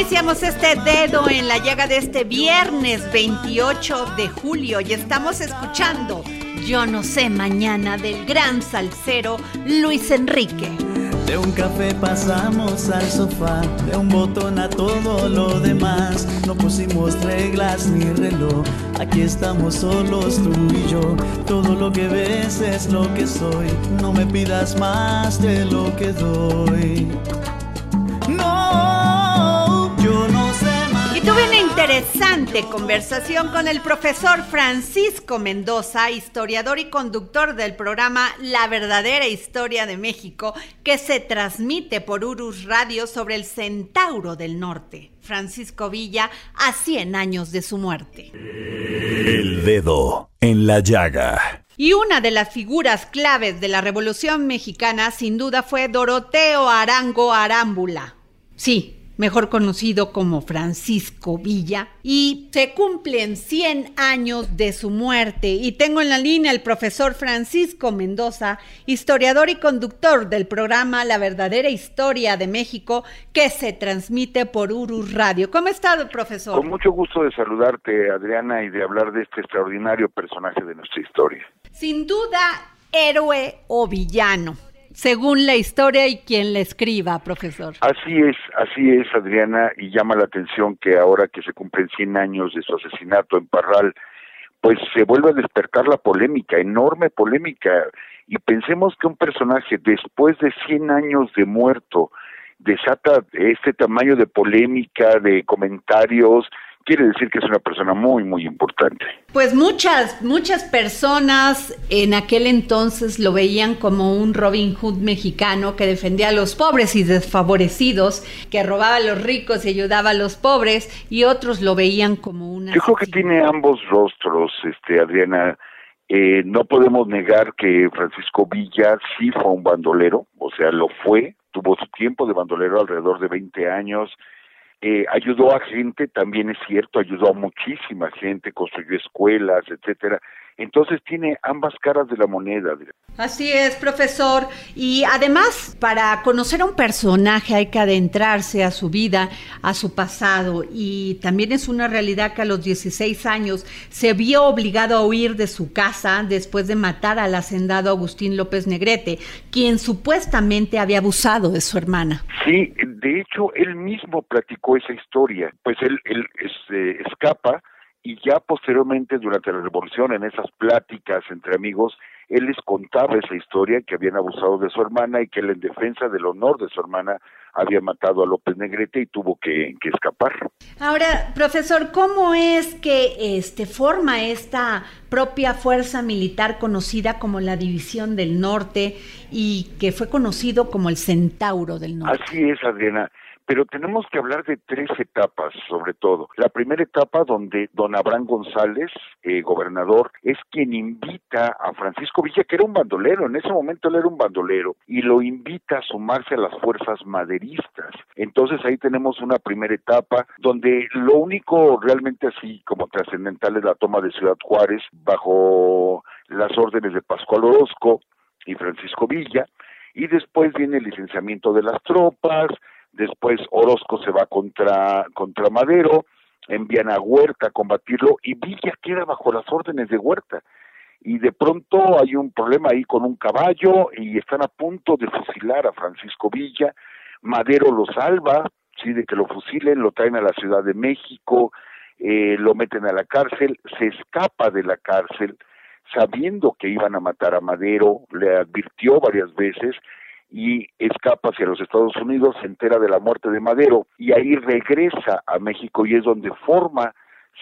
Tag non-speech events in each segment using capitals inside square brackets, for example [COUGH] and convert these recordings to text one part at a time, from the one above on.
iniciamos este dedo en la llaga de este viernes 28 de julio y estamos escuchando Yo no sé mañana del gran salsero Luis Enrique. De un café pasamos al sofá, de un botón a todo lo demás. No pusimos reglas ni reloj, aquí estamos solos tú y yo. Todo lo que ves es lo que soy, no me pidas más de lo que doy. No, interesante conversación con el profesor Francisco Mendoza, historiador y conductor del programa La verdadera historia de México, que se transmite por Urus Radio sobre el Centauro del Norte. Francisco Villa a 100 años de su muerte. El Dedo en la Llaga. Y una de las figuras claves de la Revolución Mexicana sin duda fue Doroteo Arango Arámbula. Sí, mejor conocido como Francisco Villa, y se cumplen 100 años de su muerte. Y tengo en la línea al profesor Francisco Mendoza, historiador y conductor del programa La verdadera historia de México, que se transmite por Urus Radio. ¿Cómo está, profesor? Con mucho gusto de saludarte, Adriana, y de hablar de este extraordinario personaje de nuestra historia. Sin duda, héroe o villano según la historia y quien la escriba, profesor. Así es, así es, Adriana, y llama la atención que ahora que se cumplen 100 años de su asesinato en Parral, pues se vuelve a despertar la polémica, enorme polémica, y pensemos que un personaje después de 100 años de muerto desata este tamaño de polémica, de comentarios, quiere decir que es una persona muy, muy importante. Pues muchas, muchas personas en aquel entonces lo veían como un Robin Hood mexicano que defendía a los pobres y desfavorecidos, que robaba a los ricos y ayudaba a los pobres, y otros lo veían como una... Yo creo que tiene ambos rostros, este Adriana. Eh, no podemos negar que Francisco Villa sí fue un bandolero, o sea, lo fue, tuvo su tiempo de bandolero alrededor de 20 años, eh, ayudó a gente, también es cierto, ayudó a muchísima gente, construyó escuelas, etcétera. Entonces tiene ambas caras de la moneda. Así es, profesor. Y además, para conocer a un personaje hay que adentrarse a su vida, a su pasado. Y también es una realidad que a los 16 años se vio obligado a huir de su casa después de matar al hacendado Agustín López Negrete, quien supuestamente había abusado de su hermana. Sí, de hecho, él mismo platicó esa historia. Pues él, él este, escapa y ya posteriormente durante la revolución en esas pláticas entre amigos él les contaba esa historia que habían abusado de su hermana y que él en defensa del honor de su hermana había matado a López Negrete y tuvo que, que escapar. Ahora, profesor, ¿cómo es que este forma esta propia fuerza militar conocida como la División del Norte y que fue conocido como el Centauro del Norte? Así es, Adriana pero tenemos que hablar de tres etapas, sobre todo. La primera etapa donde don Abraham González, eh, gobernador, es quien invita a Francisco Villa, que era un bandolero, en ese momento él era un bandolero, y lo invita a sumarse a las fuerzas maderistas. Entonces ahí tenemos una primera etapa donde lo único realmente así como trascendental es la toma de Ciudad Juárez bajo las órdenes de Pascual Orozco y Francisco Villa, y después viene el licenciamiento de las tropas, después Orozco se va contra, contra Madero, envían a Huerta a combatirlo y Villa queda bajo las órdenes de Huerta. Y de pronto hay un problema ahí con un caballo y están a punto de fusilar a Francisco Villa. Madero lo salva, sí, de que lo fusilen, lo traen a la Ciudad de México, eh, lo meten a la cárcel, se escapa de la cárcel, sabiendo que iban a matar a Madero, le advirtió varias veces y escapa hacia los Estados Unidos, se entera de la muerte de Madero y ahí regresa a México y es donde forma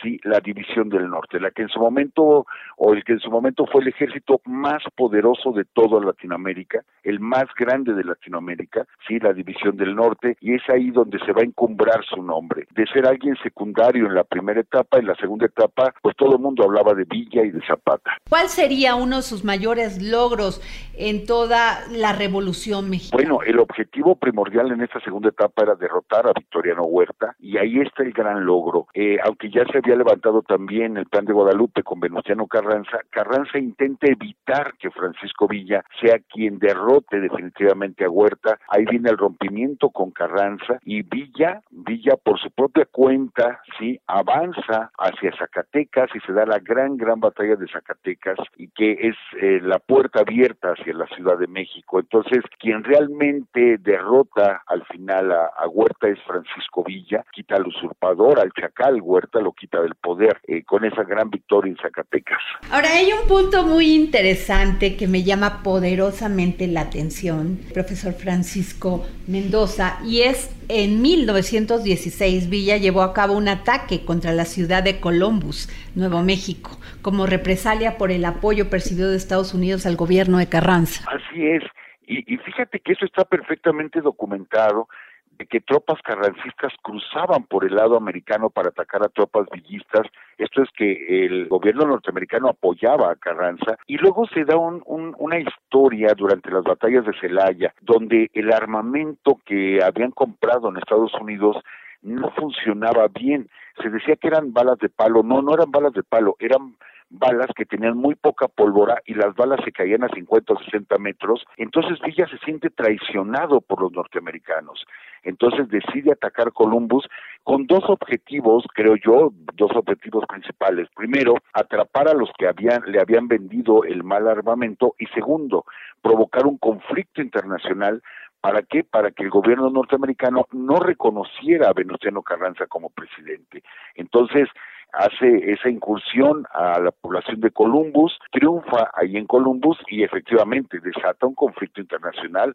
sí la división del norte, la que en su momento o el que en su momento fue el ejército más poderoso de toda Latinoamérica, el más grande de Latinoamérica, sí la división del norte y es ahí donde se va a encumbrar su nombre, de ser alguien secundario en la primera etapa, en la segunda etapa, pues todo el mundo hablaba de Villa y de Zapata. ¿Cuál sería uno de sus mayores logros en toda la revolución mexicana? Bueno, el objetivo primordial en esta segunda etapa era derrotar a Victoriano Huerta y ahí está el gran logro, eh, aunque ya se había levantado también el plan de Guadalupe con Venustiano Carranza, Carranza intenta evitar que Francisco Villa sea quien derrote definitivamente a Huerta. Ahí viene el rompimiento con Carranza y Villa, Villa por su propia cuenta, sí, avanza hacia Zacatecas y se da la gran, gran batalla de Zacatecas y que es eh, la puerta abierta hacia la Ciudad de México. Entonces, quien realmente derrota al final a, a Huerta es Francisco Villa, quita al usurpador, al chacal, Huerta lo quita del poder eh, con esa gran victoria en Zacatecas. Ahora hay un punto muy interesante que me llama poderosamente la atención, profesor Francisco Mendoza, y es en 1916 Villa llevó a cabo un ataque contra la ciudad de Columbus, Nuevo México, como represalia por el apoyo percibido de Estados Unidos al gobierno de Carranza. Así es, y, y fíjate que eso está perfectamente documentado de que tropas carrancistas cruzaban por el lado americano para atacar a tropas villistas. Esto es que el gobierno norteamericano apoyaba a Carranza y luego se da un, una historia durante las batallas de Celaya donde el armamento que habían comprado en Estados Unidos no funcionaba bien. Se decía que eran balas de palo. No, no eran balas de palo, eran balas que tenían muy poca pólvora y las balas se caían a 50 o 60 metros, entonces Villa se siente traicionado por los norteamericanos. Entonces decide atacar Columbus con dos objetivos, creo yo, dos objetivos principales. Primero, atrapar a los que habían, le habían vendido el mal armamento y segundo, provocar un conflicto internacional ¿Para qué? Para que el gobierno norteamericano no reconociera a Venustiano Carranza como presidente. Entonces, hace esa incursión a la población de Columbus, triunfa ahí en Columbus y efectivamente desata un conflicto internacional.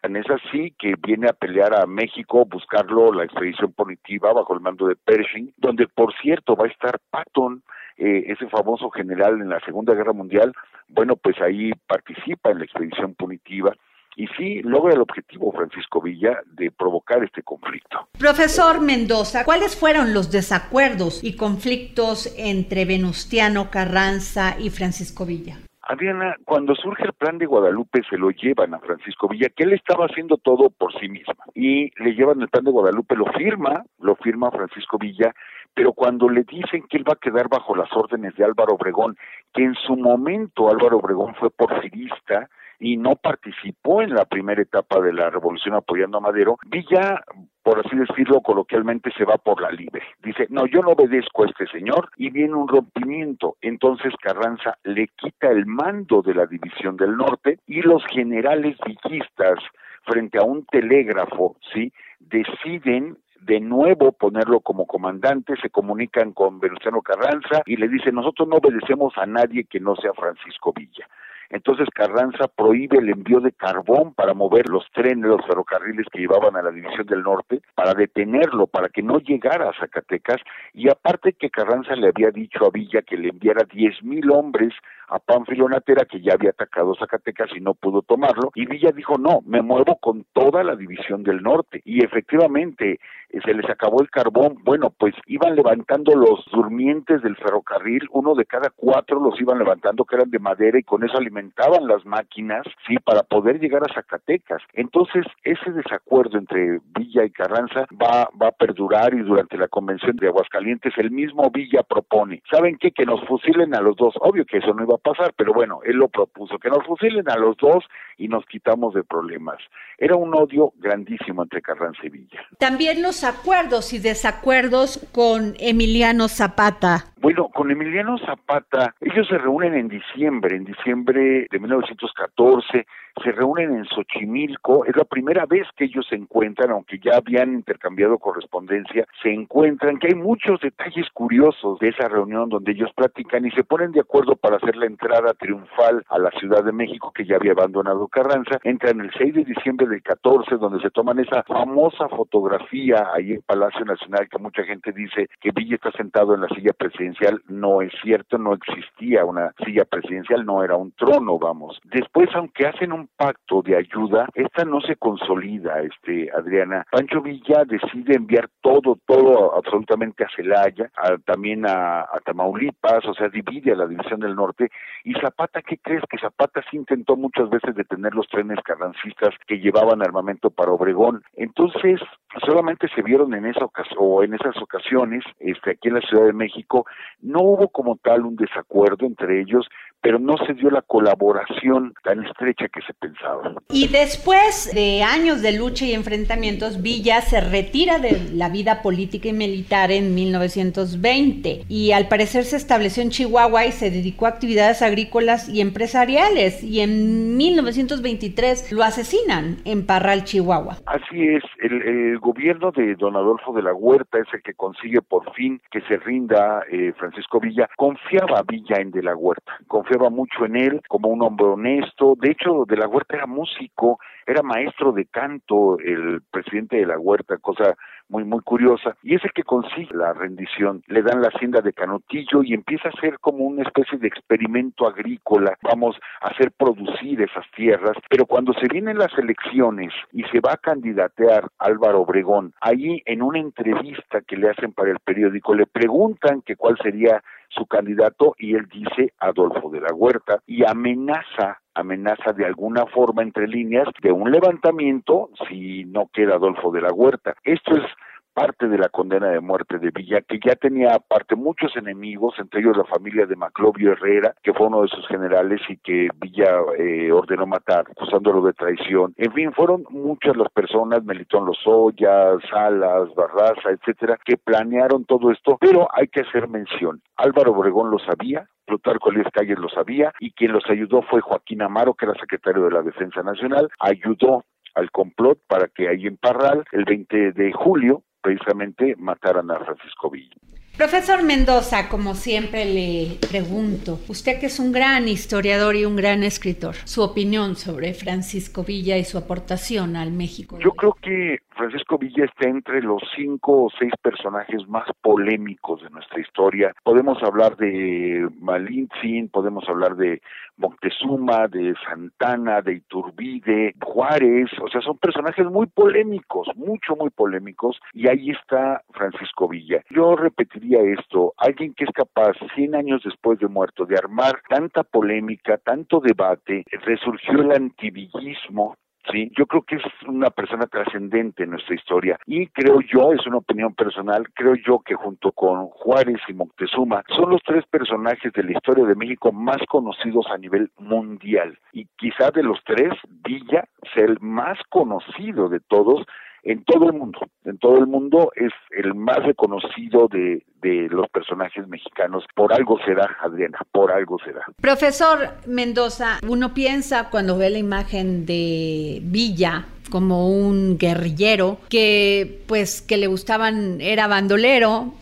Tan es así que viene a pelear a México, buscarlo la expedición punitiva bajo el mando de Pershing, donde por cierto va a estar Patton, eh, ese famoso general en la Segunda Guerra Mundial, bueno, pues ahí participa en la expedición punitiva y sí logra el objetivo Francisco Villa de provocar este conflicto. Profesor Mendoza, ¿cuáles fueron los desacuerdos y conflictos entre Venustiano Carranza y Francisco Villa? Adriana, cuando surge el plan de Guadalupe se lo llevan a Francisco Villa, que él estaba haciendo todo por sí mismo, y le llevan el plan de Guadalupe, lo firma, lo firma Francisco Villa, pero cuando le dicen que él va a quedar bajo las órdenes de Álvaro Obregón, que en su momento Álvaro Obregón fue porfirista, y no participó en la primera etapa de la revolución apoyando a Madero, Villa, por así decirlo coloquialmente, se va por la libre. Dice, no, yo no obedezco a este señor y viene un rompimiento. Entonces Carranza le quita el mando de la división del norte y los generales villistas, frente a un telégrafo, ¿sí? deciden de nuevo ponerlo como comandante, se comunican con Venustiano Carranza y le dicen, nosotros no obedecemos a nadie que no sea Francisco Villa. Entonces Carranza prohíbe el envío de carbón para mover los trenes, los ferrocarriles que llevaban a la División del Norte, para detenerlo, para que no llegara a Zacatecas. Y aparte que Carranza le había dicho a Villa que le enviara diez mil hombres a Pánfilo Natera, que ya había atacado Zacatecas y no pudo tomarlo, y Villa dijo, no, me muevo con toda la división del norte. Y efectivamente, eh, se les acabó el carbón, bueno, pues iban levantando los durmientes del ferrocarril, uno de cada cuatro los iban levantando que eran de madera y con eso alimentaban las máquinas, sí, para poder llegar a Zacatecas. Entonces, ese desacuerdo entre Villa y Carranza va, va a perdurar y durante la convención de Aguascalientes el mismo Villa propone, ¿saben qué? Que nos fusilen a los dos. Obvio que eso no iba a pasar, pero bueno, él lo propuso, que nos fusilen a los dos y nos quitamos de problemas. Era un odio grandísimo entre Carranza y Villa. También los acuerdos y desacuerdos con Emiliano Zapata. Bueno, con Emiliano Zapata, ellos se reúnen en diciembre, en diciembre de 1914, se reúnen en Xochimilco, es la primera vez que ellos se encuentran, aunque ya habían intercambiado correspondencia, se encuentran, que hay muchos detalles curiosos de esa reunión donde ellos platican y se ponen de acuerdo para hacer la entrada triunfal a la Ciudad de México que ya había abandonado Carranza, entran el 6 de diciembre del 14, donde se toman esa famosa fotografía ahí en Palacio Nacional que mucha gente dice que Villa está sentado en la silla presidencial no es cierto, no existía una silla presidencial, no era un trono, vamos. Después, aunque hacen un pacto de ayuda, esta no se consolida, este, Adriana. Pancho Villa decide enviar todo, todo absolutamente a Celaya, también a, Tamaulipas, o sea, divide a la División del Norte. Y Zapata, ¿qué crees? Que Zapata sí intentó muchas veces detener los trenes carrancistas que llevaban armamento para Obregón. Entonces, solamente se vieron en esa o en esas ocasiones, este, aquí en la Ciudad de México, no hubo como tal un desacuerdo entre ellos, pero no se dio la colaboración tan estrecha que se pensaba. Y después de años de lucha y enfrentamientos, Villa se retira de la vida política y militar en 1920 y al parecer se estableció en Chihuahua y se dedicó a actividades agrícolas y empresariales y en 1923 lo asesinan en Parral, Chihuahua. Así es, el, gobierno de don Adolfo de la Huerta es el que consigue por fin que se rinda eh, Francisco Villa. Confiaba Villa en de la Huerta, confiaba mucho en él como un hombre honesto. De hecho, de la Huerta era músico, era maestro de canto, el presidente de la Huerta, cosa muy, muy curiosa, y es el que consigue la rendición. Le dan la hacienda de Canotillo y empieza a ser como una especie de experimento agrícola. Vamos a hacer producir esas tierras, pero cuando se vienen las elecciones y se va a candidatear Álvaro Obregón, ahí en una entrevista que le hacen para el periódico, le preguntan que cuál sería su candidato y él dice Adolfo de la Huerta y amenaza amenaza de alguna forma entre líneas de un levantamiento si no queda Adolfo de la Huerta. Esto es parte de la condena de muerte de Villa, que ya tenía aparte muchos enemigos, entre ellos la familia de Maclovio Herrera, que fue uno de sus generales y que Villa eh, ordenó matar, acusándolo de traición. En fin, fueron muchas las personas, Melitón Lozoya, Salas, Barraza, etcétera, que planearon todo esto, pero hay que hacer mención. Álvaro Obregón lo sabía, Plutarco Elías Calles lo sabía y quien los ayudó fue Joaquín Amaro, que era secretario de la Defensa Nacional, ayudó al complot para que ahí en Parral, el 20 de julio, precisamente mataran a Francisco Villa. Profesor Mendoza, como siempre le pregunto, usted que es un gran historiador y un gran escritor, su opinión sobre Francisco Villa y su aportación al México. Yo creo que Francisco Villa está entre los cinco o seis personajes más polémicos de nuestra historia. Podemos hablar de Malintzin, podemos hablar de Moctezuma, de Santana, de Iturbide, Juárez, o sea, son personajes muy polémicos, mucho, muy polémicos, y ahí está Francisco Villa. Yo repetiría esto, alguien que es capaz, 100 años después de muerto, de armar tanta polémica, tanto debate, resurgió el antivillismo, ¿sí? Yo creo que es una persona trascendente en nuestra historia y creo yo, es una opinión personal, creo yo que junto con Juárez y Moctezuma son los tres personajes de la historia de México más conocidos a nivel mundial y quizá de los tres, Villa sea el más conocido de todos en todo el mundo. En todo el mundo es el más reconocido de, de los personajes mexicanos. Por algo será, Adriana, por algo será. Profesor Mendoza, uno piensa cuando ve la imagen de Villa como un guerrillero que pues que le gustaban, era bandolero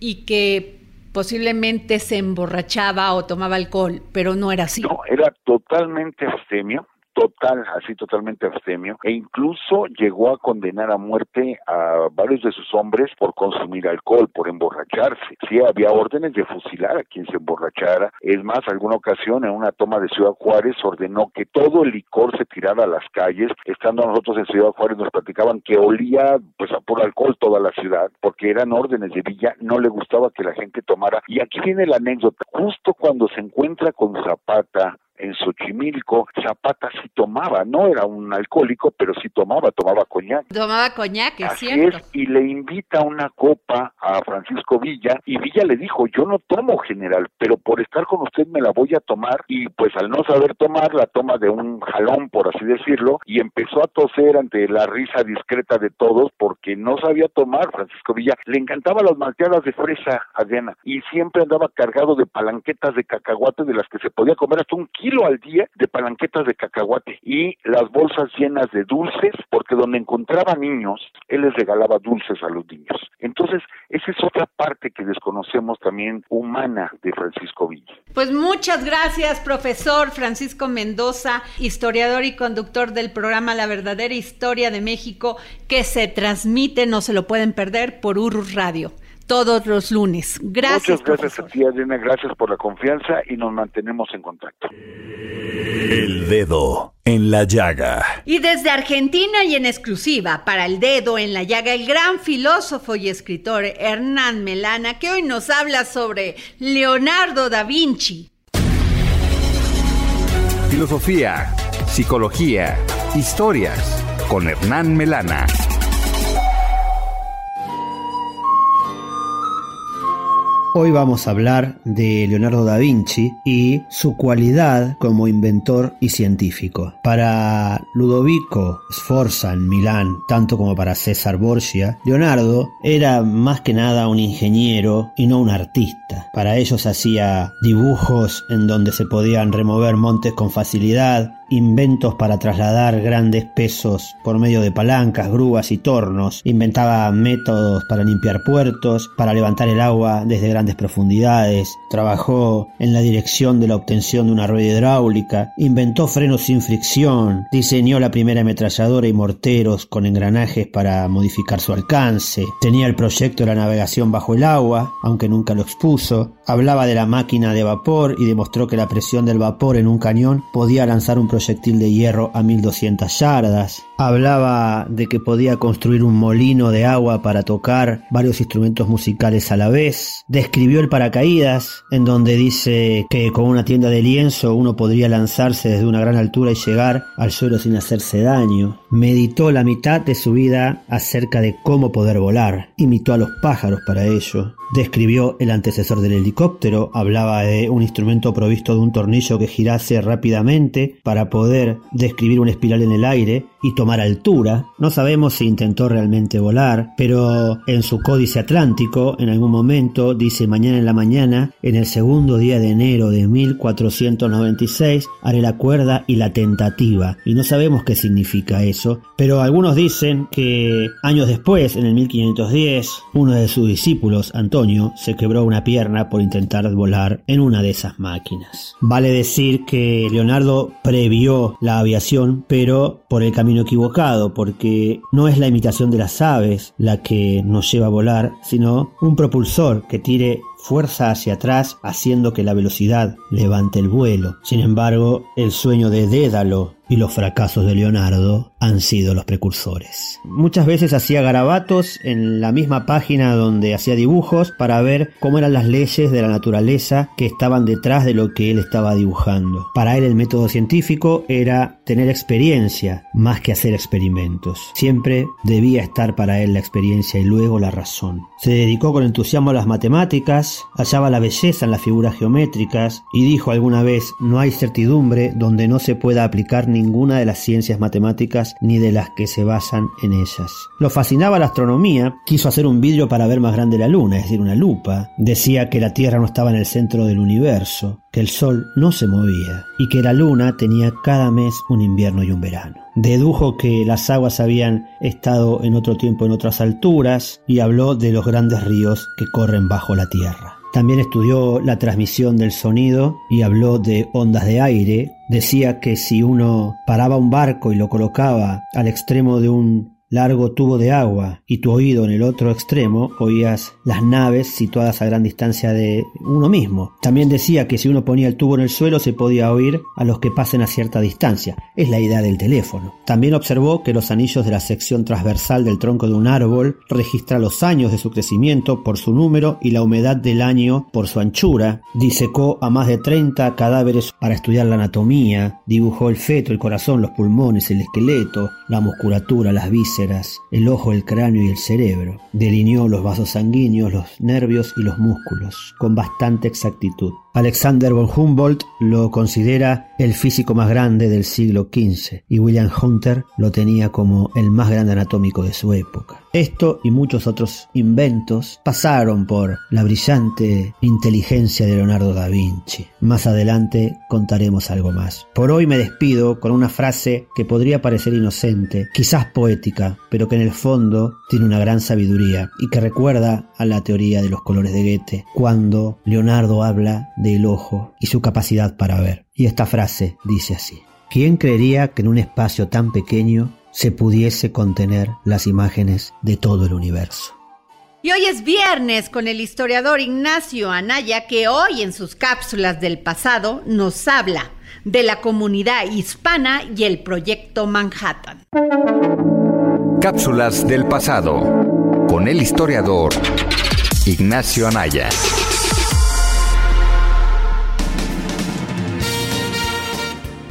y que posiblemente se emborrachaba o tomaba alcohol, pero no era así. No, era totalmente abstemio total, así totalmente abstemio, e incluso llegó a condenar a muerte a varios de sus hombres por consumir alcohol, por emborracharse. Sí, había órdenes de fusilar a quien se emborrachara. Es más, alguna ocasión en una toma de Ciudad Juárez ordenó que todo el licor se tirara a las calles. Estando nosotros en Ciudad Juárez nos platicaban que olía pues a por alcohol toda la ciudad, porque eran órdenes de Villa, no le gustaba que la gente tomara. Y aquí viene la anécdota. Justo cuando se encuentra con Zapata en Xochimilco, Zapata sí tomaba, no era un alcohólico, pero sí tomaba, tomaba coñac. Tomaba coñac, es cierto. y le invita una copa a Francisco Villa, y Villa le dijo, yo no tomo general, pero por estar con usted me la voy a tomar, y pues al no saber tomar, la toma de un jalón, por así decirlo, y empezó a toser ante la risa discreta de todos, porque no sabía tomar Francisco Villa. Le encantaban las malteadas de fresa, Adriana, y siempre andaba cargado de palanquetas de cacahuate de las que se podía comer hasta un kilo al día de palanquetas de cacahuate y las bolsas llenas de dulces, porque donde encontraba niños, él les regalaba dulces a los niños. Entonces, esa es otra parte que desconocemos también humana de Francisco Villa. Pues muchas gracias, profesor Francisco Mendoza, historiador y conductor del programa La verdadera historia de México, que se transmite, no se lo pueden perder, por Urus Radio todos los lunes. Gracias. Muchas gracias a ti, Adriana. Gracias por la confianza y nos mantenemos en contacto. El dedo en la llaga. Y desde Argentina y en exclusiva para el dedo en la llaga, el gran filósofo y escritor Hernán Melana, que hoy nos habla sobre Leonardo da Vinci. Filosofía, psicología, historias con Hernán Melana. Hoy vamos a hablar de Leonardo da Vinci y su cualidad como inventor y científico. Para Ludovico Sforza en Milán, tanto como para César Borgia, Leonardo era más que nada un ingeniero y no un artista. Para ellos hacía dibujos en donde se podían remover montes con facilidad, inventos para trasladar grandes pesos por medio de palancas, grúas y tornos, inventaba métodos para limpiar puertos, para levantar el agua desde grandes profundidades, trabajó en la dirección de la obtención de una rueda hidráulica, inventó frenos sin fricción, diseñó la primera ametralladora y morteros con engranajes para modificar su alcance, tenía el proyecto de la navegación bajo el agua, aunque nunca lo expuso, hablaba de la máquina de vapor y demostró que la presión del vapor en un cañón podía lanzar un proyectil de hierro a 1200 yardas. Hablaba de que podía construir un molino de agua para tocar varios instrumentos musicales a la vez. Describió el paracaídas, en donde dice que con una tienda de lienzo uno podría lanzarse desde una gran altura y llegar al suelo sin hacerse daño. Meditó la mitad de su vida acerca de cómo poder volar. Imitó a los pájaros para ello. Describió el antecesor del helicóptero, hablaba de un instrumento provisto de un tornillo que girase rápidamente para poder describir una espiral en el aire y tomar altura. No sabemos si intentó realmente volar, pero en su códice atlántico en algún momento dice mañana en la mañana, en el segundo día de enero de 1496, haré la cuerda y la tentativa. Y no sabemos qué significa eso, pero algunos dicen que años después, en el 1510, uno de sus discípulos, Antonio, se quebró una pierna por intentar volar en una de esas máquinas. Vale decir que Leonardo previó la aviación, pero por el camino equivocado, porque no es la imitación de las aves la que nos lleva a volar, sino un propulsor que tire fuerza hacia atrás haciendo que la velocidad levante el vuelo. Sin embargo, el sueño de Dédalo y los fracasos de Leonardo han sido los precursores. Muchas veces hacía garabatos en la misma página donde hacía dibujos para ver cómo eran las leyes de la naturaleza que estaban detrás de lo que él estaba dibujando. Para él el método científico era tener experiencia más que hacer experimentos. Siempre debía estar para él la experiencia y luego la razón. Se dedicó con entusiasmo a las matemáticas, hallaba la belleza en las figuras geométricas y dijo alguna vez no hay certidumbre donde no se pueda aplicar ninguna de las ciencias matemáticas ni de las que se basan en ellas. Lo fascinaba la astronomía, quiso hacer un vidrio para ver más grande la luna, es decir, una lupa. Decía que la Tierra no estaba en el centro del universo, que el Sol no se movía y que la luna tenía cada mes un invierno y un verano. Dedujo que las aguas habían estado en otro tiempo en otras alturas y habló de los grandes ríos que corren bajo la Tierra. También estudió la transmisión del sonido y habló de ondas de aire decía que si uno paraba un barco y lo colocaba al extremo de un largo tubo de agua y tu oído en el otro extremo oías las naves situadas a gran distancia de uno mismo. También decía que si uno ponía el tubo en el suelo se podía oír a los que pasen a cierta distancia. Es la idea del teléfono. También observó que los anillos de la sección transversal del tronco de un árbol registra los años de su crecimiento por su número y la humedad del año por su anchura. Disecó a más de 30 cadáveres para estudiar la anatomía, dibujó el feto, el corazón, los pulmones, el esqueleto, la musculatura, las vísceras, el ojo, el cráneo y el cerebro. Delineó los vasos sanguíneos, los nervios y los músculos con bastante exactitud. Alexander von Humboldt lo considera el físico más grande del siglo XV y William Hunter lo tenía como el más grande anatómico de su época. Esto y muchos otros inventos pasaron por la brillante inteligencia de Leonardo da Vinci. Más adelante contaremos algo más. Por hoy me despido con una frase que podría parecer inocente, quizás poética, pero que en el fondo tiene una gran sabiduría y que recuerda a la teoría de los colores de Goethe, cuando Leonardo habla del ojo y su capacidad para ver. Y esta frase dice así. ¿Quién creería que en un espacio tan pequeño se pudiese contener las imágenes de todo el universo? Y hoy es viernes con el historiador Ignacio Anaya que hoy en sus cápsulas del pasado nos habla de la comunidad hispana y el proyecto Manhattan. Cápsulas del pasado con el historiador Ignacio Anaya.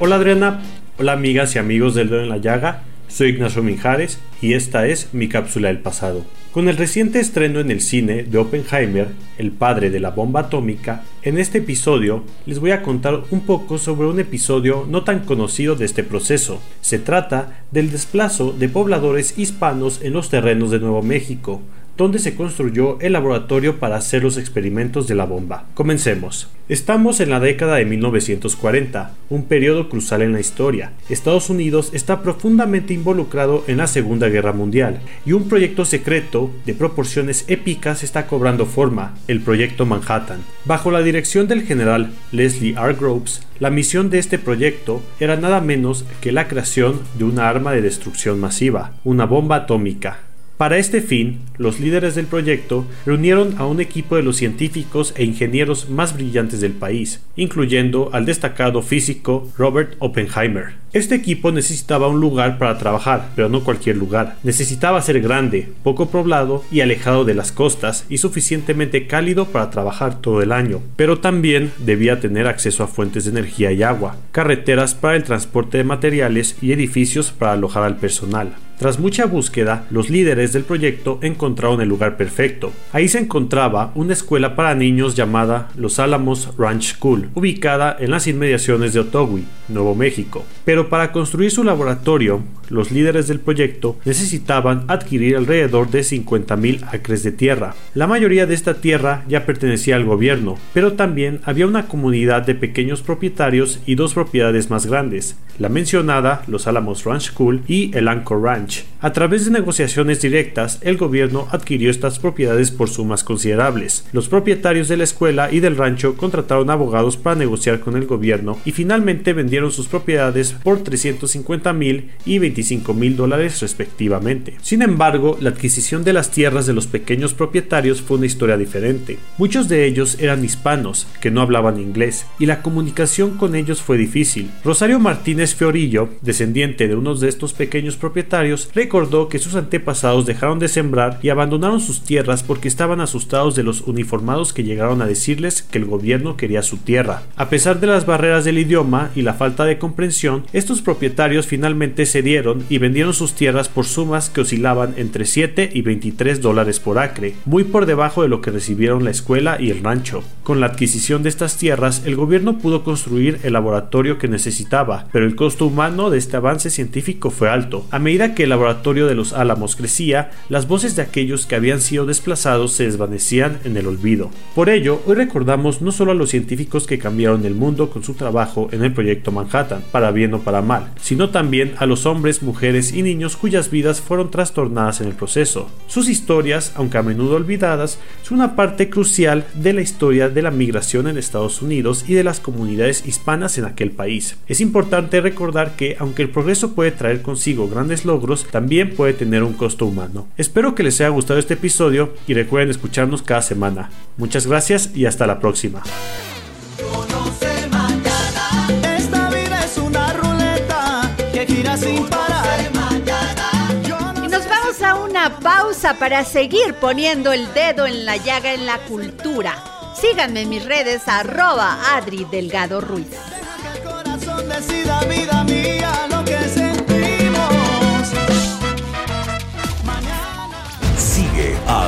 Hola Adriana, hola amigas y amigos del Dedo en la Llaga, soy Ignacio Minjares y esta es mi cápsula del pasado. Con el reciente estreno en el cine de Oppenheimer, el padre de la bomba atómica, en este episodio les voy a contar un poco sobre un episodio no tan conocido de este proceso. Se trata del desplazo de pobladores hispanos en los terrenos de Nuevo México, donde se construyó el laboratorio para hacer los experimentos de la bomba. Comencemos. Estamos en la década de 1940, un periodo crucial en la historia. Estados Unidos está profundamente involucrado en la Segunda Guerra Mundial y un proyecto secreto de proporciones épicas está cobrando forma, el Proyecto Manhattan. Bajo la dirección del general Leslie R. Groves, la misión de este proyecto era nada menos que la creación de una arma de destrucción masiva, una bomba atómica. Para este fin, los líderes del proyecto reunieron a un equipo de los científicos e ingenieros más brillantes del país, incluyendo al destacado físico Robert Oppenheimer. Este equipo necesitaba un lugar para trabajar, pero no cualquier lugar. Necesitaba ser grande, poco poblado y alejado de las costas y suficientemente cálido para trabajar todo el año, pero también debía tener acceso a fuentes de energía y agua, carreteras para el transporte de materiales y edificios para alojar al personal. Tras mucha búsqueda, los líderes del proyecto encontraron el lugar perfecto. Ahí se encontraba una escuela para niños llamada Los Álamos Ranch School, ubicada en las inmediaciones de Otowi, Nuevo México. Pero para construir su laboratorio, los líderes del proyecto necesitaban adquirir alrededor de 50.000 acres de tierra. La mayoría de esta tierra ya pertenecía al gobierno, pero también había una comunidad de pequeños propietarios y dos propiedades más grandes, la mencionada Los Álamos Ranch School y el Anchor Ranch. A través de negociaciones directas, el gobierno adquirió estas propiedades por sumas considerables. Los propietarios de la escuela y del rancho contrataron abogados para negociar con el gobierno y finalmente vendieron sus propiedades por 350 mil y 25 mil dólares respectivamente. Sin embargo, la adquisición de las tierras de los pequeños propietarios fue una historia diferente. Muchos de ellos eran hispanos, que no hablaban inglés, y la comunicación con ellos fue difícil. Rosario Martínez Fiorillo, descendiente de uno de estos pequeños propietarios, recordó que sus antepasados dejaron de sembrar y abandonaron sus tierras porque estaban asustados de los uniformados que llegaron a decirles que el gobierno quería su tierra. A pesar de las barreras del idioma y la falta de comprensión, estos propietarios finalmente cedieron y vendieron sus tierras por sumas que oscilaban entre 7 y 23 dólares por acre, muy por debajo de lo que recibieron la escuela y el rancho. Con la adquisición de estas tierras, el gobierno pudo construir el laboratorio que necesitaba, pero el costo humano de este avance científico fue alto. A medida que el laboratorio de los Álamos crecía, las voces de aquellos que habían sido desplazados se desvanecían en el olvido. Por ello, hoy recordamos no solo a los científicos que cambiaron el mundo con su trabajo en el proyecto Manhattan, para bien o para mal, sino también a los hombres, mujeres y niños cuyas vidas fueron trastornadas en el proceso. Sus historias, aunque a menudo olvidadas, son una parte crucial de la historia de la migración en Estados Unidos y de las comunidades hispanas en aquel país. Es importante recordar que, aunque el progreso puede traer consigo grandes logros, también puede tener un costo humano. Espero que les haya gustado este episodio y recuerden escucharnos cada semana. Muchas gracias y hasta la próxima. Nos vamos a una pausa para seguir poniendo el dedo en la llaga en la cultura. Síganme en mis redes arroba Adri Delgado Ruiz.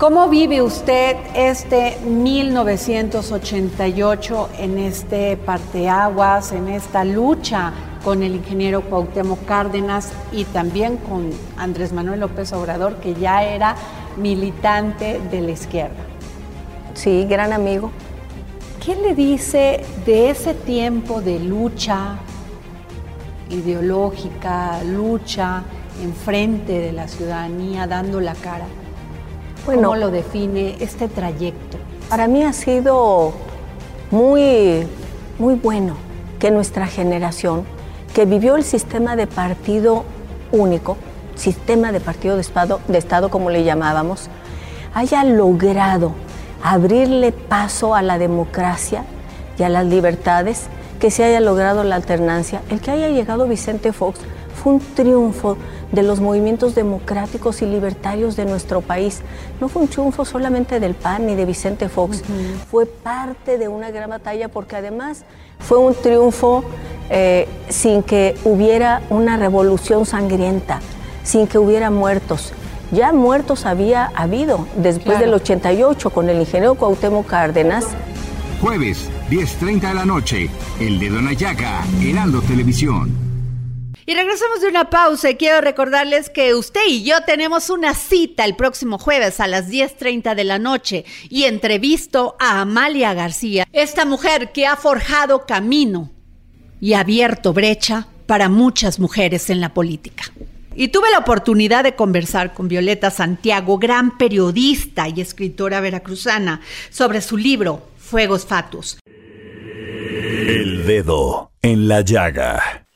¿Cómo vive usted este 1988 en este parteaguas, en esta lucha con el ingeniero Cuauhtémoc Cárdenas y también con Andrés Manuel López Obrador, que ya era militante de la izquierda? Sí, gran amigo. ¿Qué le dice de ese tiempo de lucha ideológica, lucha enfrente de la ciudadanía, dando la cara? Bueno, ¿Cómo lo define este trayecto? Para mí ha sido muy, muy bueno que nuestra generación, que vivió el sistema de partido único, sistema de partido de Estado, de Estado como le llamábamos, haya logrado abrirle paso a la democracia y a las libertades, que se haya logrado la alternancia. El que haya llegado Vicente Fox fue un triunfo de los movimientos democráticos y libertarios de nuestro país. No fue un triunfo solamente del PAN ni de Vicente Fox, fue parte de una gran batalla porque además fue un triunfo eh, sin que hubiera una revolución sangrienta, sin que hubiera muertos. Ya muertos había habido después Claro. del 88 con el ingeniero Cuauhtémoc Cárdenas. Jueves, 10.30 de la noche. El dedo en la llaga. Heraldo Televisión. Y regresamos de una pausa y quiero recordarles que usted y yo tenemos una cita el próximo jueves a las 10.30 de la noche y entrevisto a Amalia García, esta mujer que ha forjado camino y abierto brecha para muchas mujeres en la política. Y tuve la oportunidad de conversar con Violeta Santiago, gran periodista y escritora veracruzana, sobre su libro Fuegos Fatus. El dedo en la llaga.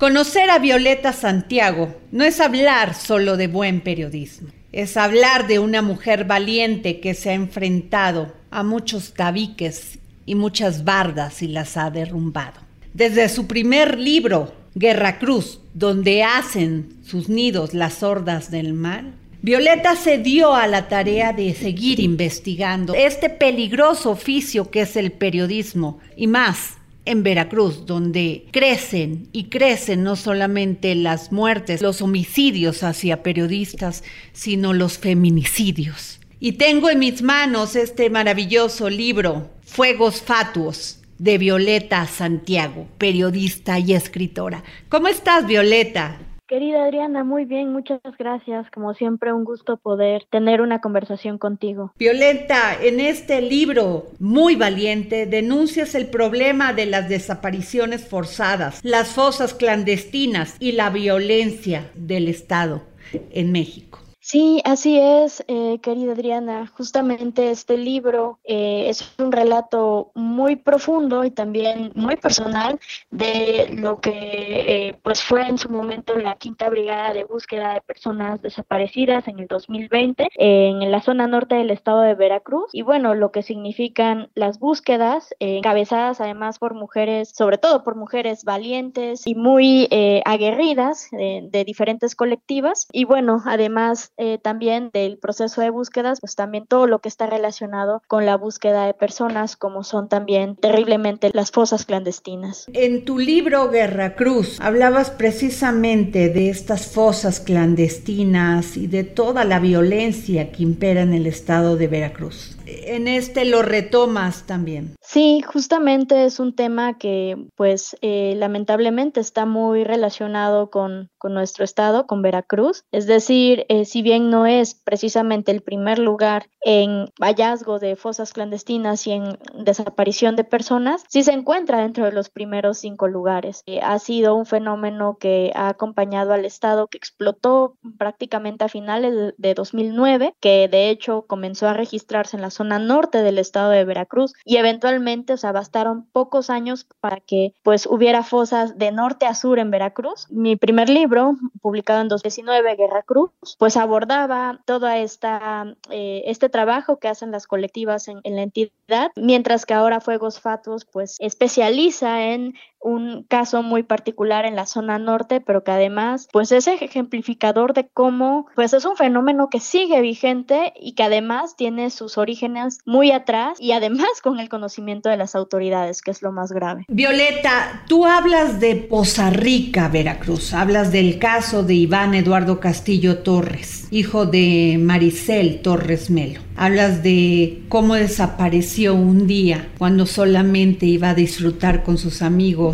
Conocer a Violeta Santiago no es hablar solo de buen periodismo, es hablar de una mujer valiente que se ha enfrentado a muchos tabiques y muchas bardas y las ha derrumbado. Desde su primer libro, Guerra Cruz, donde hacen sus nidos las hordas del mal, Violeta se dio a la tarea de seguir investigando este peligroso oficio que es el periodismo y más en Veracruz, donde crecen y crecen no solamente las muertes, los homicidios hacia periodistas, sino los feminicidios. Y tengo en mis manos este maravilloso libro, Fuegos Fatuos, de Violeta Santiago, periodista y escritora. ¿Cómo estás, Violeta? Querida Adriana, muy bien, muchas gracias. Como siempre, un gusto poder tener una conversación contigo. Violeta, en este libro muy valiente denuncias el problema de las desapariciones forzadas, las fosas clandestinas y la violencia del Estado en México. Sí, así es, eh, querida Adriana. Justamente este libro eh, es un relato muy profundo y también muy personal de lo que eh, pues fue en su momento la quinta brigada de búsqueda de personas desaparecidas en el 2020 en la zona norte del estado de Veracruz y bueno lo que significan las búsquedas encabezadas además por mujeres, sobre todo por mujeres valientes y muy aguerridas de diferentes colectivas y bueno además eh, también del proceso de búsquedas, pues también todo lo que está relacionado con la búsqueda de personas, como son también terriblemente las fosas clandestinas. En tu libro Guerra Cruz hablabas precisamente de estas fosas clandestinas y de toda la violencia que impera en el estado de Veracruz en este lo retomas también. Sí, justamente es un tema que pues eh, lamentablemente está muy relacionado con, nuestro estado, con Veracruz. Es decir, eh, si bien no es precisamente el primer lugar en hallazgo de fosas clandestinas y en desaparición de personas, sí se encuentra dentro de los primeros cinco lugares. Eh, ha sido un fenómeno que ha acompañado al estado, que explotó prácticamente a finales de 2009, que de hecho comenzó a registrarse en las zona norte del estado de Veracruz y eventualmente, o sea, bastaron pocos años para que pues hubiera fosas de norte a sur en Veracruz. Mi primer libro, publicado en 2019, Guerra Cruz, pues abordaba todo esta, eh, este trabajo que hacen las colectivas en, la entidad, mientras que ahora Fuegos Fatuos pues especializa en un caso muy particular en la zona norte, pero que además pues es ejemplificador de cómo pues es un fenómeno que sigue vigente y que además tiene sus orígenes muy atrás y además con el conocimiento de las autoridades, que es lo más grave. Violeta, tú hablas de Poza Rica, Veracruz, hablas del caso de Iván Eduardo Castillo Torres, hijo de Maricel Torres Melo. Hablas de cómo desapareció un día cuando solamente iba a disfrutar con sus amigos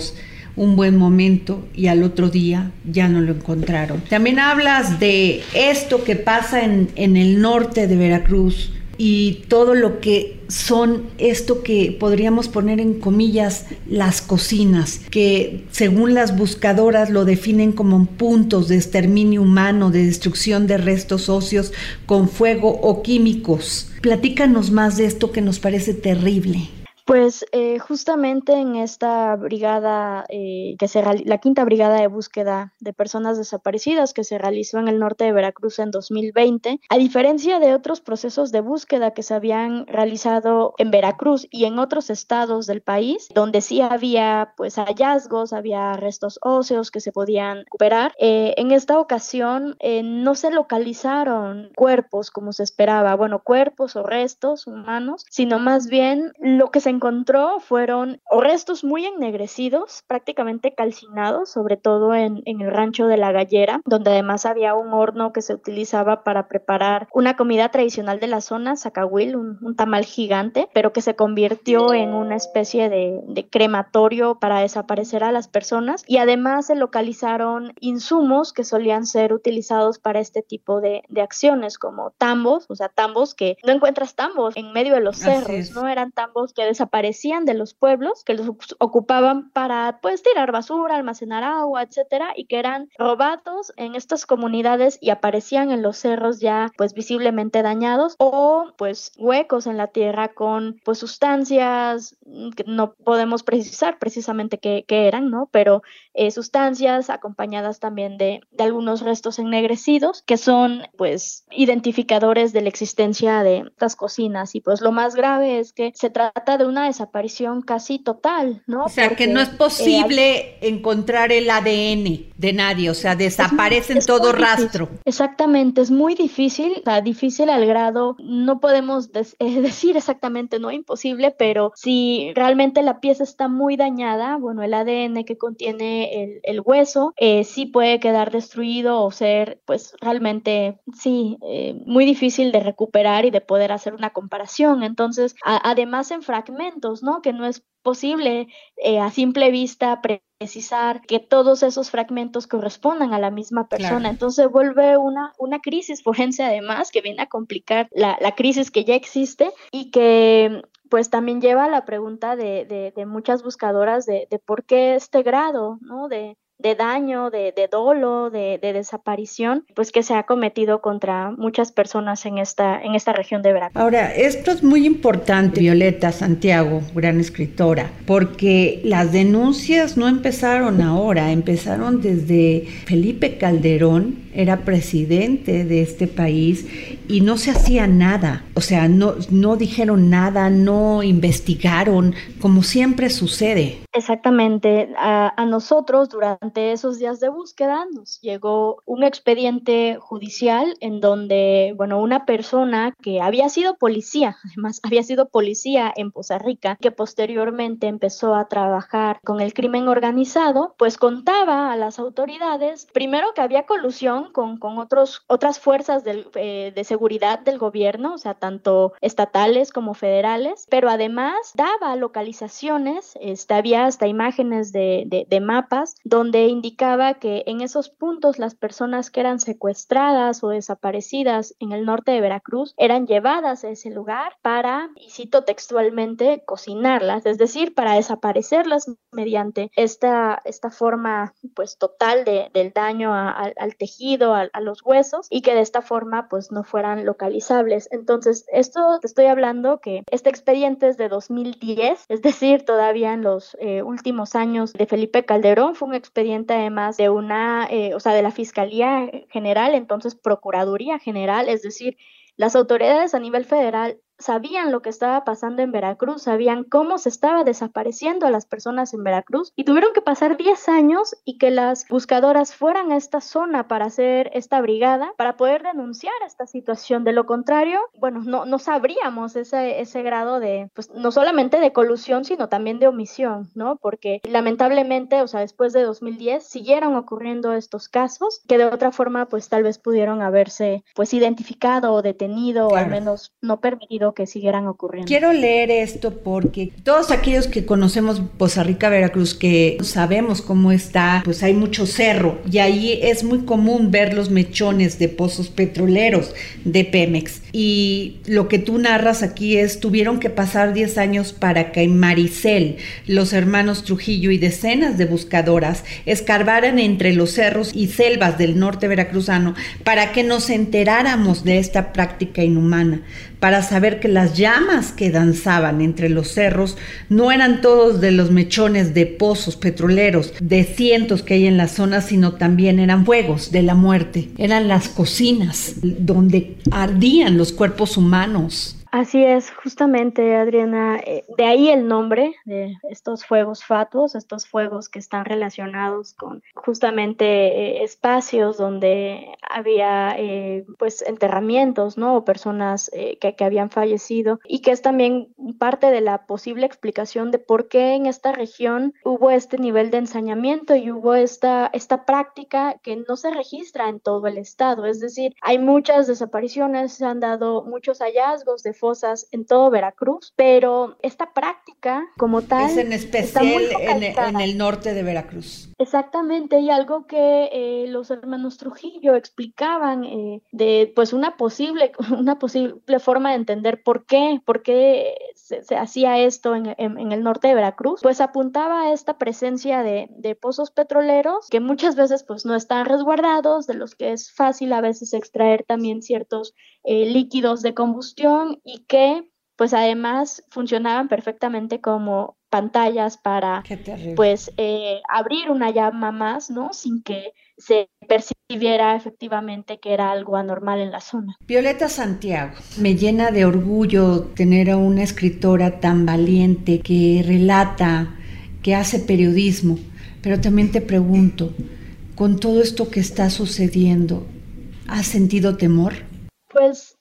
un buen momento y al otro día ya no lo encontraron. También hablas de esto que pasa en, en el norte de Veracruz, y todo lo que son esto que podríamos poner en comillas las cocinas, que según las buscadoras lo definen como puntos de exterminio humano, de destrucción de restos óseos con fuego o químicos. Platícanos más de esto que nos parece terrible. Pues eh, justamente en esta brigada, eh, que se la quinta brigada de búsqueda de personas desaparecidas que se realizó en el norte de Veracruz en 2020, a diferencia de otros procesos de búsqueda que se habían realizado en Veracruz y en otros estados del país, donde sí había pues hallazgos, había restos óseos que se podían recuperar, eh, en esta ocasión no se localizaron cuerpos como se esperaba, bueno, cuerpos o restos humanos, sino más bien lo que se encontró fueron restos muy ennegrecidos, prácticamente calcinados, sobre todo en, el rancho de la gallera, donde además había un horno que se utilizaba para preparar una comida tradicional de la zona, zacahuil, un, tamal gigante, pero que se convirtió en una especie de, crematorio para desaparecer a las personas. Y además se localizaron insumos que solían ser utilizados para este tipo de, acciones, como tambos, o sea, tambos que no encuentras tambos en medio de los cerros, no eran tambos que desaparecieron aparecían de los pueblos que los ocupaban para pues tirar basura, almacenar agua, etcétera, y que eran robados en estas comunidades y aparecían en los cerros ya pues visiblemente dañados o pues huecos en la tierra con pues sustancias que no podemos precisar precisamente qué, eran, ¿no? Pero eh, sustancias acompañadas también de, de, algunos restos ennegrecidos que son pues identificadores de la existencia de estas cocinas y pues lo más grave es que se trata de una desaparición casi total, ¿no? O sea, que no es posible encontrar el ADN de nadie, o sea, desaparece en todo rastro. Exactamente, es muy difícil, o sea, difícil al grado, no podemos [LAUGHS] decir exactamente, no imposible, pero si realmente la pieza está muy dañada, bueno, el ADN que contiene el, hueso eh, sí puede quedar destruido o ser, pues realmente, sí, eh, muy difícil de recuperar y de poder hacer una comparación. Entonces, además en fragmentos, ¿no? Que no es posible eh, a simple vista precisar que todos esos fragmentos correspondan a la misma persona. Entonces vuelve una, una crisis forense además que viene a complicar la, la crisis que ya existe y que pues también lleva a la pregunta de, de, muchas buscadoras de, de, por qué este grado, ¿no? De, de daño, de, de dolo, de, de, desaparición, pues que se ha cometido contra muchas personas en esta, en esta región de Veracruz. Ahora, esto es muy importante, Violeta Santiago, gran escritora, porque las denuncias no empezaron ahora, empezaron desde Felipe Calderón, era presidente de este país y no se hacía nada, o sea, no, no dijeron nada, no investigaron, como siempre sucede. Exactamente, a, a nosotros durante esos días de búsqueda nos llegó un expediente judicial en donde, bueno, una persona que había sido policía, [LAUGHS] además había sido policía en Poza Rica, que posteriormente empezó a trabajar con el crimen organizado, pues contaba a las autoridades, primero que había colusión con, con otros, otras fuerzas del, eh, de seguridad del gobierno, o sea, tanto estatales como federales, pero además daba localizaciones, este, había hasta imágenes de, de, mapas donde indicaba que en esos puntos las personas que eran secuestradas o desaparecidas en el norte de Veracruz eran llevadas a ese lugar para, y cito textualmente, cocinarlas, es decir, para desaparecerlas mediante esta, esta forma pues total de, del daño al tejido, a, los huesos y que de esta forma pues no fueran localizables. Entonces, esto te estoy hablando que este expediente es de 2010, es decir, todavía en los eh, últimos años de Felipe Calderón. Fue un expediente además de una, eh, o sea, de la Fiscalía General, entonces Procuraduría General, es decir, las autoridades a nivel federal sabían lo que estaba pasando en Veracruz, sabían cómo se estaba desapareciendo a las personas en Veracruz y tuvieron que pasar 10 años y que las buscadoras fueran a esta zona para hacer esta brigada, para poder denunciar esta situación. De lo contrario, bueno, no, no sabríamos ese, ese grado de, pues no solamente de colusión, sino también de omisión, ¿no? Porque lamentablemente, o sea, después de 2010 siguieron ocurriendo estos casos que de otra forma, pues tal vez pudieron haberse, pues identificado o detenido o al menos no permitido que siguieran ocurriendo. Quiero leer esto porque todos aquellos que conocemos Poza Rica, Veracruz, que sabemos cómo está, pues hay mucho cerro y ahí es muy común ver los mechones de pozos petroleros de Pemex. Y lo que tú narras aquí es, tuvieron que pasar 10 años para que Maricel, los hermanos Trujillo y decenas de buscadoras escarbaran entre los cerros y selvas del norte veracruzano para que nos enteráramos de esta práctica inhumana para saber que las llamas que danzaban entre los cerros no eran todos de los mechones de pozos petroleros, de cientos que hay en la zona, sino también eran fuegos de la muerte, eran las cocinas donde ardían los cuerpos humanos. Así es, justamente, Adriana, eh, de ahí el nombre de estos fuegos fatuos, estos fuegos que están relacionados con justamente eh, espacios donde había eh, pues enterramientos, ¿no? O personas que, que, habían fallecido y que es también parte de la posible explicación de por qué en esta región hubo este nivel de ensañamiento y hubo esta, esta práctica que no se registra en todo el estado. Es decir, hay muchas desapariciones, se han dado muchos hallazgos de en todo Veracruz, pero esta práctica como tal... Es en especial en, el norte de Veracruz. Exactamente, y algo que eh, los hermanos Trujillo explicaban eh, de pues una posible, [LAUGHS] una posible forma de entender por qué, por qué se, hacía esto en, el norte de Veracruz, pues apuntaba a esta presencia de, de pozos petroleros que muchas veces pues no están resguardados, de los que es fácil a veces extraer también ciertos eh, líquidos de combustión y que pues además funcionaban perfectamente como pantallas para pues eh, abrir una llama más, ¿no? Sin que se percibiera efectivamente que era algo anormal en la zona. Violeta Santiago, me llena de orgullo tener a una escritora tan valiente que relata, que hace periodismo, pero también te pregunto, con todo esto que está sucediendo, ¿has sentido temor? Pues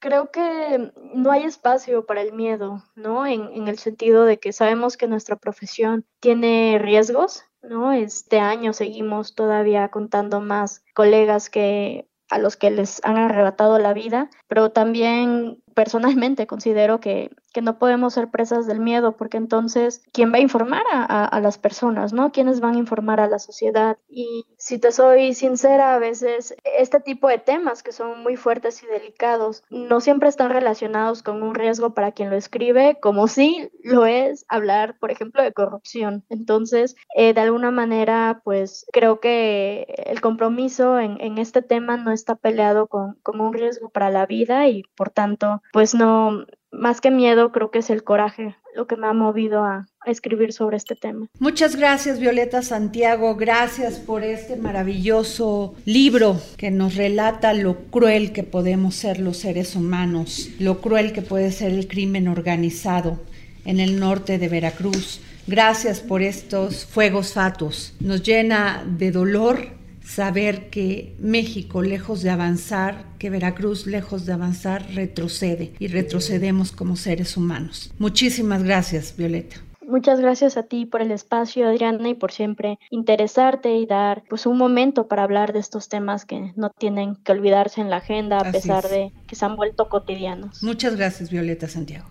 creo que no hay espacio para el miedo, ¿no? En, en, el sentido de que sabemos que nuestra profesión tiene riesgos, ¿no? Este año seguimos todavía contando más colegas que a los que les han arrebatado la vida, pero también personalmente considero que, que, no podemos ser presas del miedo, porque entonces, ¿quién va a informar a, a, las personas, no? ¿Quiénes van a informar a la sociedad? Y si te soy sincera, a veces este tipo de temas que son muy fuertes y delicados no siempre están relacionados con un riesgo para quien lo escribe, como si lo es hablar, por ejemplo, de corrupción. Entonces, eh, de alguna manera, pues creo que el compromiso en, en este tema no está peleado con, con un riesgo para la vida y, por tanto, pues no, más que miedo, creo que es el coraje lo que me ha movido a, escribir sobre este tema. Muchas gracias Violeta Santiago, gracias por este maravilloso libro que nos relata lo cruel que podemos ser los seres humanos, lo cruel que puede ser el crimen organizado en el norte de Veracruz. Gracias por estos fuegos fatos. Nos llena de dolor saber que México, lejos de avanzar, que Veracruz, lejos de avanzar, retrocede y retrocedemos como seres humanos. Muchísimas gracias, Violeta. Muchas gracias a ti por el espacio, Adriana, y por siempre interesarte y dar pues un momento para hablar de estos temas que no tienen que olvidarse en la agenda a Así pesar es. de que se han vuelto cotidianos. Muchas gracias, Violeta Santiago.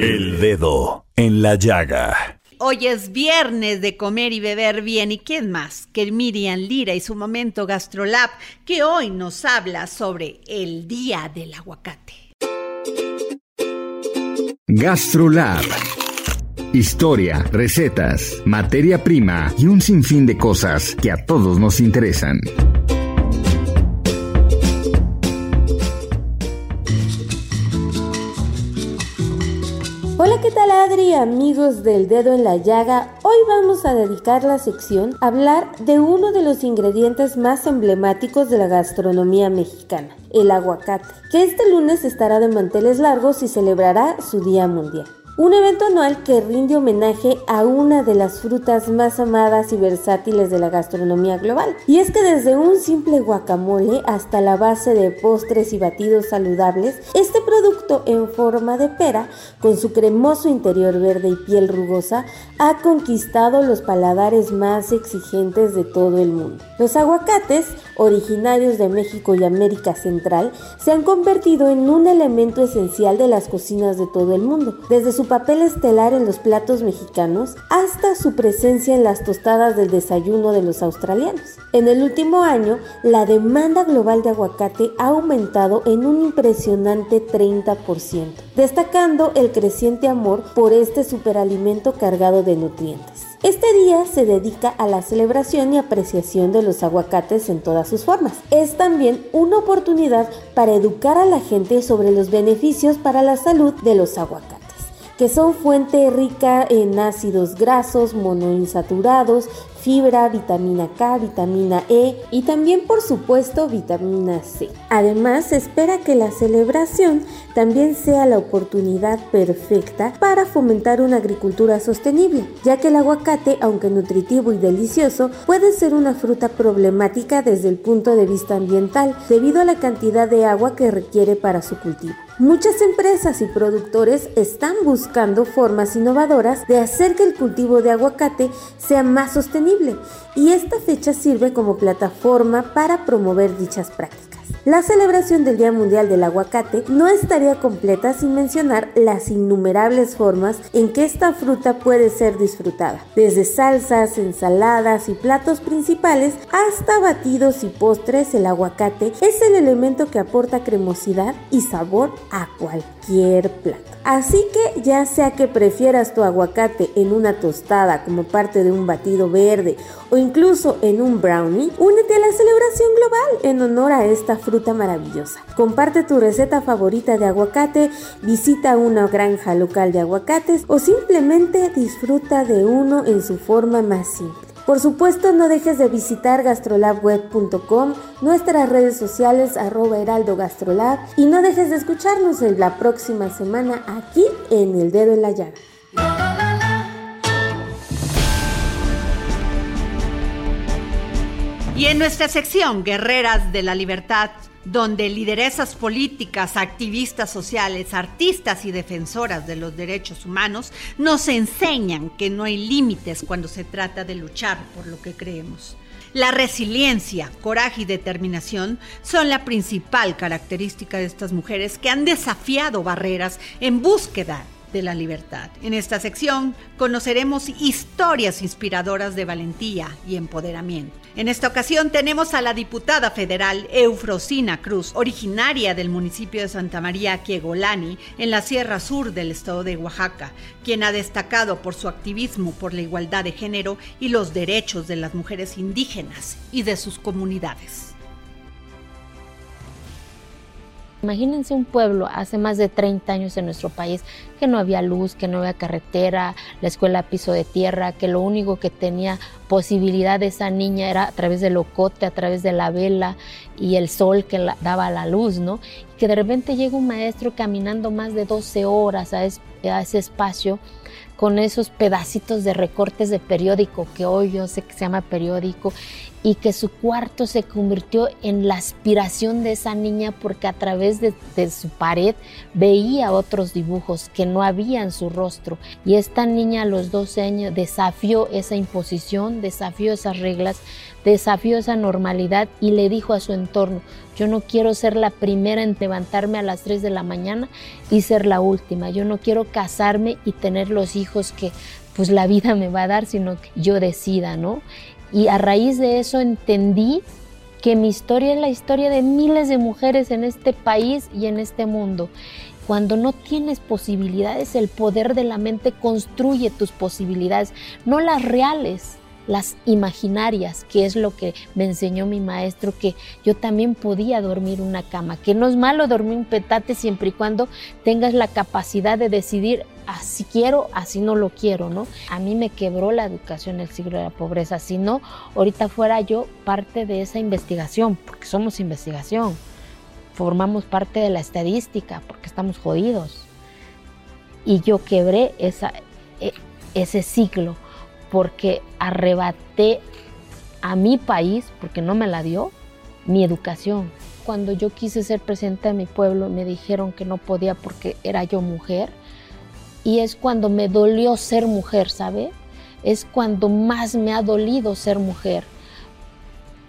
El dedo en la llaga. Hoy es viernes de comer y beber bien. ¿Y quién más que Miriam Lira y su momento Gastrolab, que hoy nos habla sobre el Día del Aguacate? Gastrolab. Historia, recetas, materia prima y un sinfín de cosas que a todos nos interesan. ¿Qué tal Adri, amigos del dedo en la llaga? Hoy vamos a dedicar la sección a hablar de uno de los ingredientes más emblemáticos de la gastronomía mexicana, el aguacate, que este lunes estará de manteles largos y celebrará su Día Mundial un evento anual que rinde homenaje a una de las frutas más amadas y versátiles de la gastronomía global. Y es que desde un simple guacamole hasta la base de postres y batidos saludables, este producto en forma de pera, con su cremoso interior verde y piel rugosa, ha conquistado los paladares más exigentes de todo el mundo. Los aguacates, originarios de México y América Central, se han convertido en un elemento esencial de las cocinas de todo el mundo, desde su papel estelar en los platos mexicanos hasta su presencia en las tostadas del desayuno de los australianos. En el último año, la demanda global de aguacate ha aumentado en un impresionante 30%, destacando el creciente amor por este superalimento cargado de nutrientes. Este día se dedica a la celebración y apreciación de los aguacates en todas sus formas. Es también una oportunidad para educar a la gente sobre los beneficios para la salud de los aguacates que son fuente rica en ácidos grasos, monoinsaturados, fibra, vitamina K, vitamina E y también por supuesto vitamina C. Además, se espera que la celebración también sea la oportunidad perfecta para fomentar una agricultura sostenible, ya que el aguacate, aunque nutritivo y delicioso, puede ser una fruta problemática desde el punto de vista ambiental, debido a la cantidad de agua que requiere para su cultivo. Muchas empresas y productores están buscando formas innovadoras de hacer que el cultivo de aguacate sea más sostenible y esta fecha sirve como plataforma para promover dichas prácticas. La celebración del Día Mundial del Aguacate no estaría completa sin mencionar las innumerables formas en que esta fruta puede ser disfrutada, desde salsas, ensaladas y platos principales hasta batidos y postres, el aguacate es el elemento que aporta cremosidad y sabor a cualquier plato. Así que ya sea que prefieras tu aguacate en una tostada como parte de un batido verde o incluso en un brownie, únete a la celebración global en honor a esta fruta maravillosa. Comparte tu receta favorita de aguacate, visita una granja local de aguacates o simplemente disfruta de uno en su forma más simple. Por supuesto, no dejes de visitar gastrolabweb.com, nuestras redes sociales arroba heraldo gastrolab y no dejes de escucharnos en la próxima semana aquí en El Dedo en la Llaga. Y en nuestra sección Guerreras de la Libertad, donde lideresas políticas, activistas sociales, artistas y defensoras de los derechos humanos nos enseñan que no hay límites cuando se trata de luchar por lo que creemos. La resiliencia, coraje y determinación son la principal característica de estas mujeres que han desafiado barreras en búsqueda de la libertad. En esta sección conoceremos historias inspiradoras de valentía y empoderamiento. En esta ocasión tenemos a la diputada federal Eufrosina Cruz, originaria del municipio de Santa María Quiegolani, en la Sierra Sur del estado de Oaxaca, quien ha destacado por su activismo por la igualdad de género y los derechos de las mujeres indígenas y de sus comunidades. Imagínense un pueblo hace más de 30 años en nuestro país que no había luz, que no había carretera, la escuela piso de tierra, que lo único que tenía posibilidad de esa niña era a través del ocote, a través de la vela y el sol que daba la luz, ¿no? Y que de repente llega un maestro caminando más de 12 horas a, a ese espacio con esos pedacitos de recortes de periódico que hoy yo sé que se llama periódico y que su cuarto se convirtió en la aspiración de esa niña porque a través de, su pared veía otros dibujos que no había en su rostro. Y esta niña a los 12 años desafió esa imposición, desafió esas reglas, desafió esa normalidad y le dijo a su entorno, yo no quiero ser la primera en levantarme a las 3 de la mañana y ser la última, yo no quiero casarme y tener los hijos que pues la vida me va a dar, sino que yo decida, ¿no? Y a raíz de eso entendí que mi historia es la historia de miles de mujeres en este país y en este mundo. Cuando no tienes posibilidades, el poder de la mente construye tus posibilidades, no las reales, las imaginarias, que es lo que me enseñó mi maestro, que yo también podía dormir una cama, que no es malo dormir un petate siempre y cuando tengas la capacidad de decidir así quiero, así no lo quiero, ¿no? A mí me quebró la educación el siglo de la pobreza, si no, ahorita fuera yo parte de esa investigación, porque somos investigación, formamos parte de la estadística, porque estamos jodidos. Y yo quebré esa, e, ese ciclo porque arrebaté a mi país, porque no me la dio, mi educación. Cuando yo quise ser presidenta de mi pueblo, me dijeron que no podía porque era yo mujer. Y es cuando me dolió ser mujer, ¿sabe? Es cuando más me ha dolido ser mujer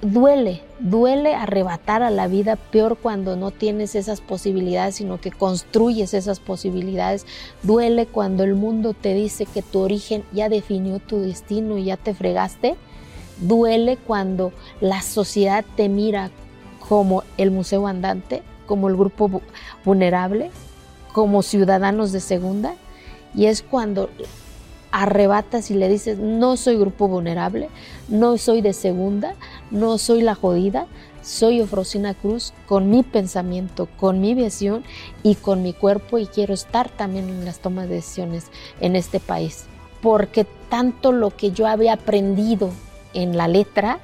duele, duele arrebatar a la vida, peor cuando no tienes esas posibilidades, sino que construyes esas posibilidades. Duele cuando el mundo te dice que tu origen ya definió tu destino y ya te fregaste. Duele cuando la sociedad te mira como el museo andante, como el grupo vulnerable, como ciudadanos de segunda. Y es cuando arrebatas y le dices, no soy grupo vulnerable, no soy de segunda, no soy la jodida, soy Ofrosina Cruz con mi pensamiento, con mi visión y con mi cuerpo y quiero estar también en las tomas de decisiones en este país. Porque tanto lo que yo había aprendido en la letra,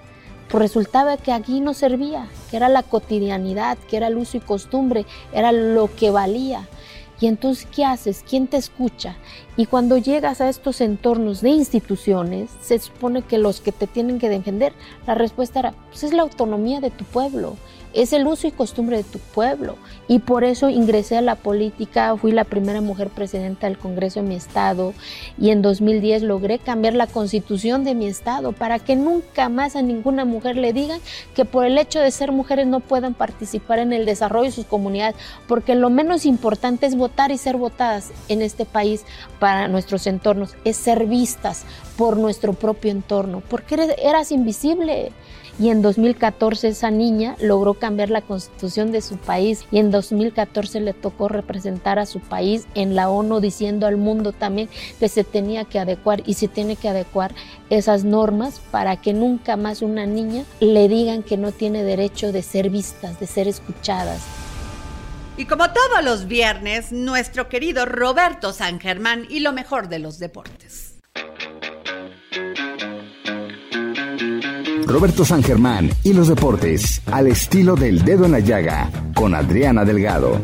pues resultaba que aquí no servía, que era la cotidianidad, que era el uso y costumbre, era lo que valía. Y entonces, ¿qué haces? ¿Quién te escucha? Y cuando llegas a estos entornos de instituciones, se supone que los que te tienen que defender, la respuesta era, pues es la autonomía de tu pueblo, es el uso y costumbre de tu pueblo. Y por eso ingresé a la política, fui la primera mujer presidenta del Congreso de mi estado y en 2010 logré cambiar la constitución de mi estado para que nunca más a ninguna mujer le digan que por el hecho de ser mujeres no puedan participar en el desarrollo de sus comunidades, porque lo menos importante es votar y ser votadas en este país para nuestros entornos, es ser vistas por nuestro propio entorno, porque eras invisible y en 2014 esa niña logró cambiar la constitución de su país y en 2014 le tocó representar a su país en la ONU diciendo al mundo también que se tenía que adecuar y se tiene que adecuar esas normas para que nunca más una niña le digan que no tiene derecho de ser vistas, de ser escuchadas. Y como todos los viernes, nuestro querido Roberto San Germán y lo mejor de los deportes. Roberto San Germán y los deportes, al estilo del dedo en la llaga, con Adriana Delgado.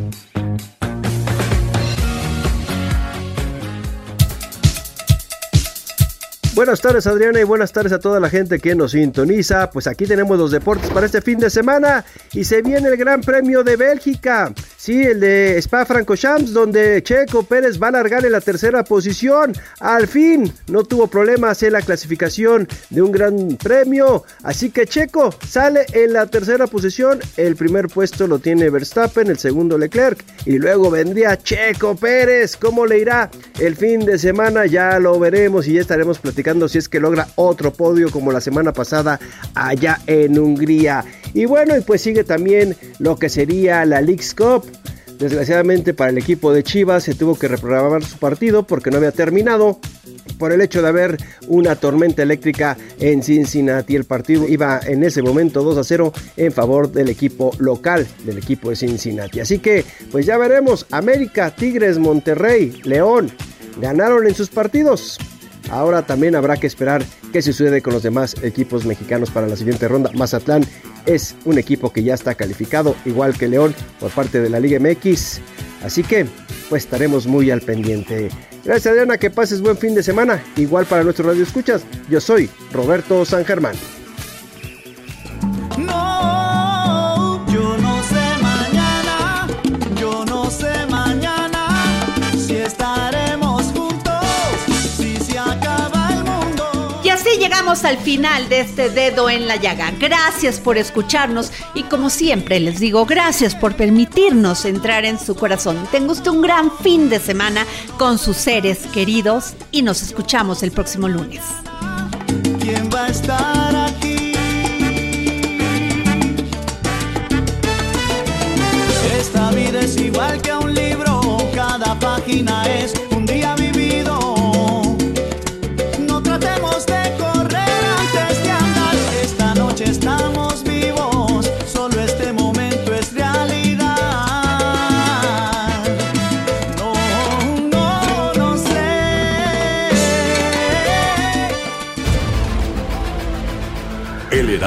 Buenas tardes Adriana y buenas tardes a toda la gente que nos sintoniza. Pues aquí tenemos los deportes para este fin de semana y se viene el Gran Premio de Bélgica. Sí, el de Spa Francorchamps donde Checo Pérez va a largar en la tercera posición. Al fin no tuvo problemas en la clasificación de un Gran Premio, así que Checo sale en la tercera posición. El primer puesto lo tiene Verstappen, el segundo Leclerc y luego vendría Checo Pérez. ¿Cómo le irá el fin de semana? Ya lo veremos y ya estaremos platicando si es que logra otro podio como la semana pasada allá en Hungría. Y bueno, y pues sigue también lo que sería la League's Cup. Desgraciadamente para el equipo de Chivas se tuvo que reprogramar su partido porque no había terminado por el hecho de haber una tormenta eléctrica en Cincinnati. El partido iba en ese momento 2 a 0 en favor del equipo local, del equipo de Cincinnati. Así que pues ya veremos, América, Tigres, Monterrey, León, ganaron en sus partidos. Ahora también habrá que esperar qué sucede con los demás equipos mexicanos para la siguiente ronda. Mazatlán es un equipo que ya está calificado, igual que León, por parte de la Liga MX. Así que, pues estaremos muy al pendiente. Gracias Adriana, que pases buen fin de semana. Igual para nuestro radio escuchas, yo soy Roberto San Germán. Al final de este dedo en la llaga. Gracias por escucharnos y como siempre les digo, gracias por permitirnos entrar en su corazón. Tenga usted un gran fin de semana con sus seres queridos y nos escuchamos el próximo lunes. ¿Quién va a estar aquí? Esta vida es igual que un libro, cada página es